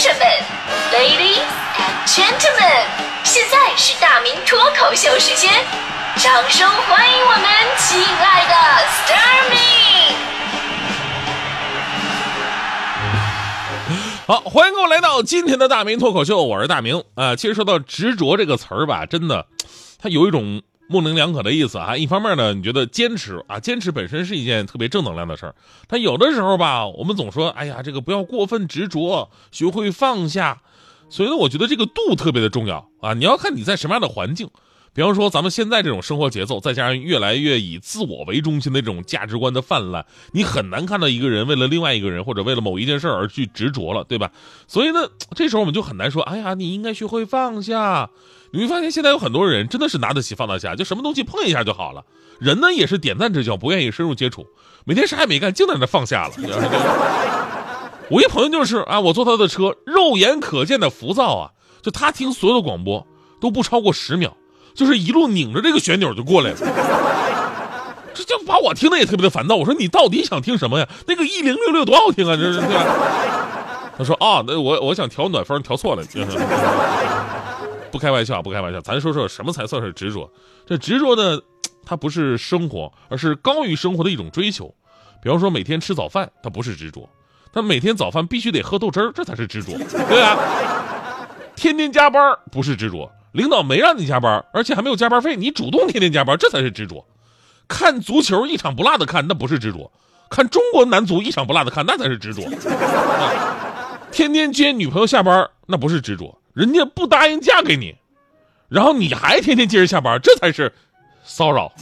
生们，Ladies and Gentlemen，现在是大明脱口秀时间，掌声欢迎我们亲爱的 s t a r m y 好，欢迎各位来到今天的大明脱口秀，我是大明啊。其实说到执着这个词儿吧，真的，它有一种模棱两可的意思啊。一方面呢，你觉得坚持啊，坚持本身是一件特别正能量的事儿，但有的时候吧，我们总说，哎呀，这个不要过分执着，学会放下。所以呢，我觉得这个度特别的重要啊。你要看你在什么样的环境。比方说，咱们现在这种生活节奏，再加上越来越以自我为中心的这种价值观的泛滥，你很难看到一个人为了另外一个人或者为了某一件事而去执着了，对吧？所以呢，这时候我们就很难说，哎呀，你应该学会放下。你会发现，现在有很多人真的是拿得起放得下，就什么东西碰一下就好了。人呢也是点赞之交，不愿意深入接触，每天啥也没干，净在那放下了。我一朋友就是啊，我坐他的车，肉眼可见的浮躁啊，就他听所有的广播都不超过十秒。就是一路拧着这个旋钮就过来了，这就把我听的也特别的烦躁。我说你到底想听什么呀？那个一零六六多好听啊！这是对吧？他说啊，那我我想调暖风调错了。不开玩笑，不开玩笑，咱说说什么才算是执着？这执着呢，它不是生活，而是高于生活的一种追求。比方说每天吃早饭，它不是执着；但每天早饭必须得喝豆汁儿，这才是执着，对啊。天天加班不是执着。领导没让你加班，而且还没有加班费，你主动天天加班，这才是执着。看足球一场不落的看，那不是执着；看中国男足一场不落的看，那才是执着。天天接女朋友下班，那不是执着，人家不答应嫁给你，然后你还天天接着下班，这才是骚扰。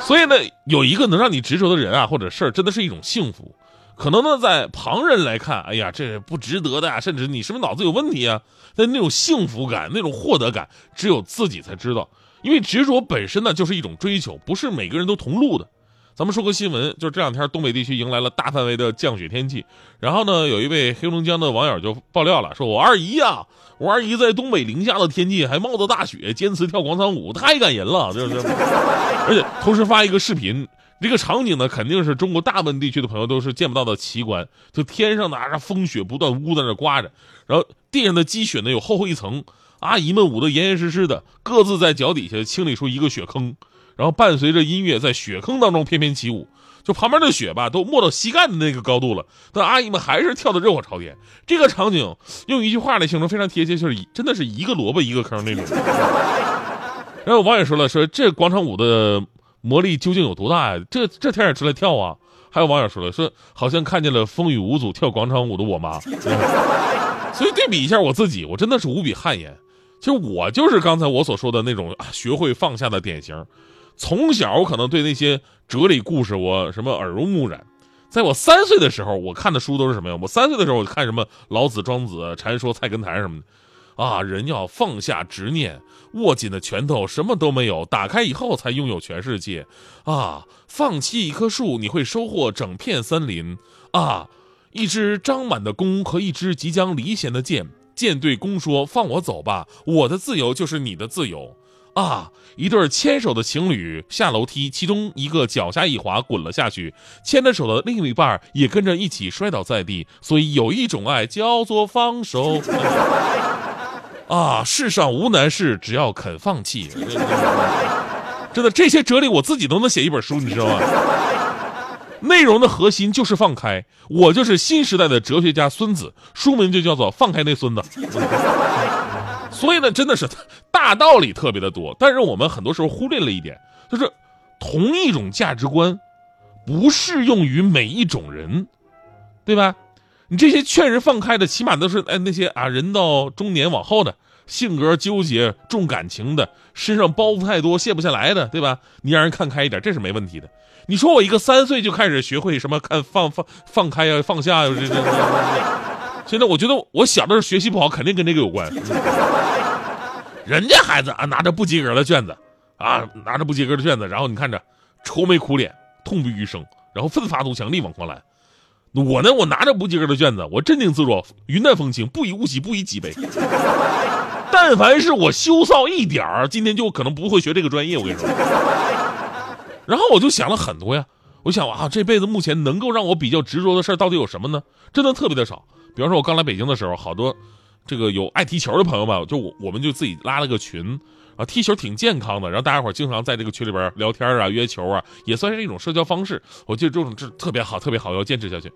所以呢，有一个能让你执着的人啊，或者事儿，真的是一种幸福。可能呢，在旁人来看，哎呀，这不值得的呀，甚至你是不是脑子有问题啊？但那种幸福感、那种获得感，只有自己才知道。因为执着本身呢，就是一种追求，不是每个人都同路的。咱们说个新闻，就是这两天东北地区迎来了大范围的降雪天气，然后呢，有一位黑龙江的网友就爆料了，说我二姨呀，我二姨在东北零下的天气还冒着大雪，坚持跳广场舞，太感人了，就是，而且同时发一个视频。这个场景呢，肯定是中国大部分地区的朋友都是见不到的奇观。就天上拿着风雪不断，呜在那刮着，然后地上的积雪呢有厚厚一层，阿姨们捂得严严实实的，各自在脚底下清理出一个雪坑，然后伴随着音乐在雪坑当中翩翩起舞。就旁边的雪吧，都没到膝盖的那个高度了，但阿姨们还是跳得热火朝天。这个场景用一句话来形容非常贴切，就是真的是一个萝卜一个坑那种。然后网友说了，说这广场舞的。魔力究竟有多大呀？这这天也出来跳啊！还有网友说了，说好像看见了风雨无阻跳广场舞的我妈。所以对比一下我自己，我真的是无比汗颜。其实我就是刚才我所说的那种学会放下的典型。从小我可能对那些哲理故事我什么耳濡目染。在我三岁的时候，我看的书都是什么呀？我三岁的时候我看什么老子、庄子、禅说、菜根谭什么的。啊，人要放下执念，握紧的拳头什么都没有，打开以后才拥有全世界。啊，放弃一棵树，你会收获整片森林。啊，一支张满的弓和一支即将离弦的箭，箭对弓说：“放我走吧，我的自由就是你的自由。”啊，一对牵手的情侣下楼梯，其中一个脚下一滑滚了下去，牵着手的另一半也跟着一起摔倒在地。所以有一种爱叫做放手。啊，世上无难事，只要肯放弃。真的，这些哲理我自己都能写一本书，你知道吗？内容的核心就是放开。我就是新时代的哲学家孙子，书名就叫做《放开那孙子》。所以呢，真的是大道理特别的多，但是我们很多时候忽略了一点，就是同一种价值观不适用于每一种人，对吧？你这些劝人放开的，起码都是哎那些啊人到中年往后的，性格纠结、重感情的，身上包袱太多卸不下来的，对吧？你让人看开一点，这是没问题的。你说我一个三岁就开始学会什么看放放放开呀、放下呀，这这。现在我觉得我小的时候学习不好，肯定跟这个有关。人家孩子啊拿着不及格的卷子，啊拿着不及格的卷子，然后你看着愁眉苦脸、痛不欲生，然后奋发图强、力挽狂澜。我呢，我拿着不及格的卷子，我镇定自若，云淡风轻，不以物喜，不以己悲。但凡是我羞臊一点儿，今天就可能不会学这个专业。我跟你说。然后我就想了很多呀，我想啊，这辈子目前能够让我比较执着的事到底有什么呢？真的特别的少。比方说，我刚来北京的时候，好多这个有爱踢球的朋友们，就我我们就自己拉了个群啊，踢球挺健康的，然后大家伙儿经常在这个群里边聊天啊、约球啊，也算是一种社交方式。我觉得这种这特别好，特别好，要坚持下去。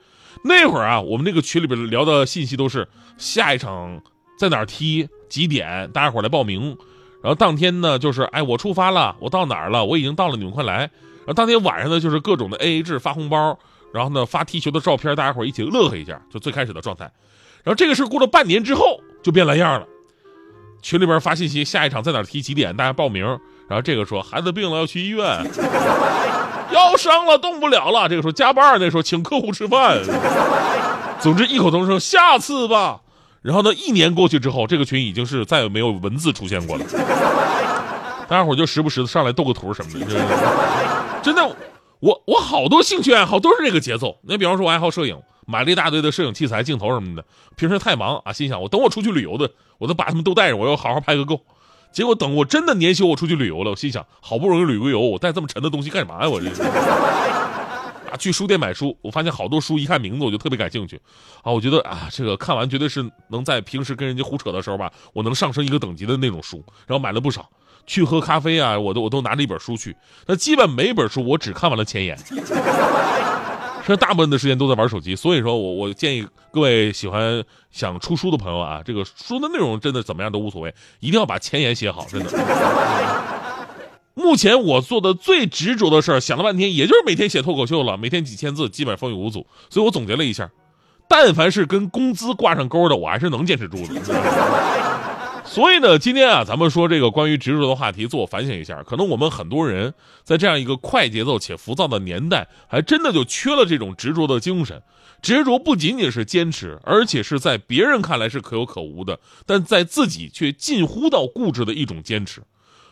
那会儿啊，我们那个群里边聊的信息都是下一场在哪儿踢、几点，大家伙儿来报名。然后当天呢，就是哎，我出发了，我到哪儿了？我已经到了，你们快来。然后当天晚上呢，就是各种的 AA 制发红包，然后呢发踢球的照片，大家伙儿一起乐呵一下，就最开始的状态。然后这个事过了半年之后就变了样了，群里边发信息，下一场在哪儿踢几点，大家报名。然后这个说孩子病了要去医院，腰伤了动不了了。这个时候加班，那时候请客户吃饭。总之异口同声下次吧。然后呢，一年过去之后，这个群已经是再也没有文字出现过了。大家伙就时不时的上来斗个图什么的，真的，我我好多兴趣爱好都是这个节奏。你比方说，我爱好摄影，买了一大堆的摄影器材、镜头什么的。平时太忙啊，心想我等我出去旅游的，我都把他们都带上，我要好好拍个够。结果等我真的年休，我出去旅游了，我心想，好不容易旅个游，我带这么沉的东西干嘛呀？我这。啊，去书店买书，我发现好多书，一看名字我就特别感兴趣，啊，我觉得啊，这个看完绝对是能在平时跟人家胡扯的时候吧，我能上升一个等级的那种书，然后买了不少。去喝咖啡啊，我都我都拿着一本书去，那基本每本书我只看完了前言，现在大部分的时间都在玩手机。所以说我我建议各位喜欢想出书的朋友啊，这个书的内容真的怎么样都无所谓，一定要把前言写好，真的。目前我做的最执着的事儿，想了半天，也就是每天写脱口秀了，每天几千字，基本风雨无阻。所以我总结了一下，但凡是跟工资挂上钩的，我还是能坚持住的。所以呢，今天啊，咱们说这个关于执着的话题，自我反省一下，可能我们很多人在这样一个快节奏且浮躁的年代，还真的就缺了这种执着的精神。执着不仅仅是坚持，而且是在别人看来是可有可无的，但在自己却近乎到固执的一种坚持。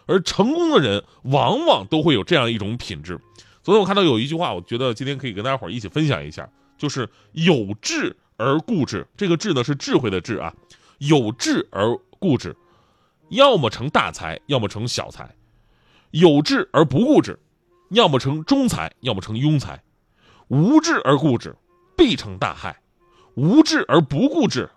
而成功的人往往都会有这样一种品质。昨天我看到有一句话，我觉得今天可以跟大家伙一起分享一下，就是有志而固执。这个志呢是智慧的智啊，有志而固执，要么成大才，要么成小才；有志而不固执，要么成中才，要么成庸才；无志而固执，必成大害；无志而不固执，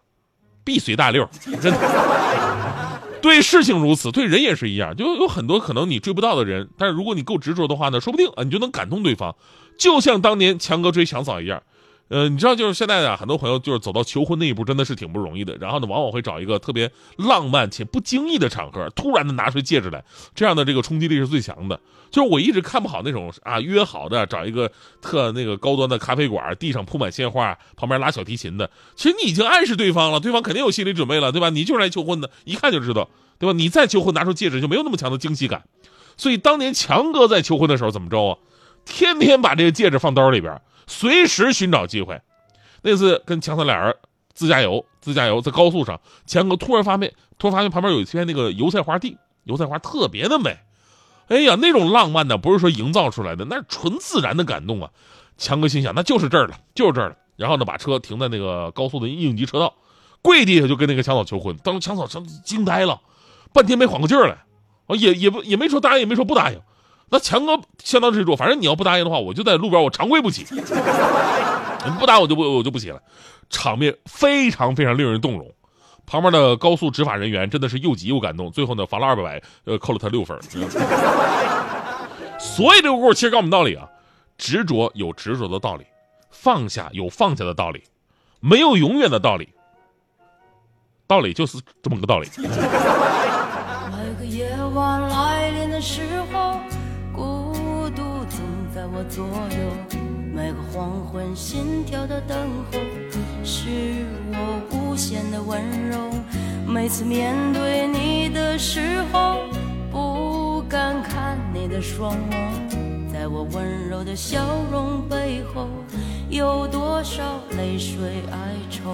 必随大溜。真的。对事情如此，对人也是一样。就有很多可能你追不到的人，但是如果你够执着的话呢，说不定啊，你就能感动对方。就像当年强哥追强嫂一样。呃，你知道，就是现在啊，很多朋友就是走到求婚那一步，真的是挺不容易的。然后呢，往往会找一个特别浪漫且不经意的场合，突然的拿出戒指来，这样的这个冲击力是最强的。就是我一直看不好那种啊，约好的找一个特那个高端的咖啡馆，地上铺满鲜花，旁边拉小提琴的。其实你已经暗示对方了，对方肯定有心理准备了，对吧？你就是来求婚的，一看就知道，对吧？你再求婚拿出戒指，就没有那么强的惊喜感。所以当年强哥在求婚的时候怎么着啊？天天把这个戒指放兜里边。随时寻找机会。那次跟强嫂俩人自驾游，自驾游在高速上，强哥突然发现，突然发现旁边有一片那个油菜花地，油菜花特别的美。哎呀，那种浪漫呢，不是说营造出来的，那是纯自然的感动啊。强哥心想，那就是这儿了，就是这儿了。然后呢，把车停在那个高速的应急车道，跪地下就跟那个强嫂求婚。当时强嫂惊呆了，半天没缓过劲儿来，啊，也也不也没说答应，也没说不答应。那强哥相当执着，反正你要不答应的话，我就在路边我长跪不起。你不答我就不我就不起了，场面非常非常令人动容。旁边的高速执法人员真的是又急又感动，最后呢罚了二百百，呃扣了他六分。所以这个故事其实告诉我们道理啊，执着有执着的道理，放下有放下的道理，没有永远的道理，道理就是这么个道理。左右，每个黄昏心跳的等候，是我无限的温柔。每次面对你的时候，不敢看你的双眸，在我温柔的笑容背后，有多少泪水哀愁？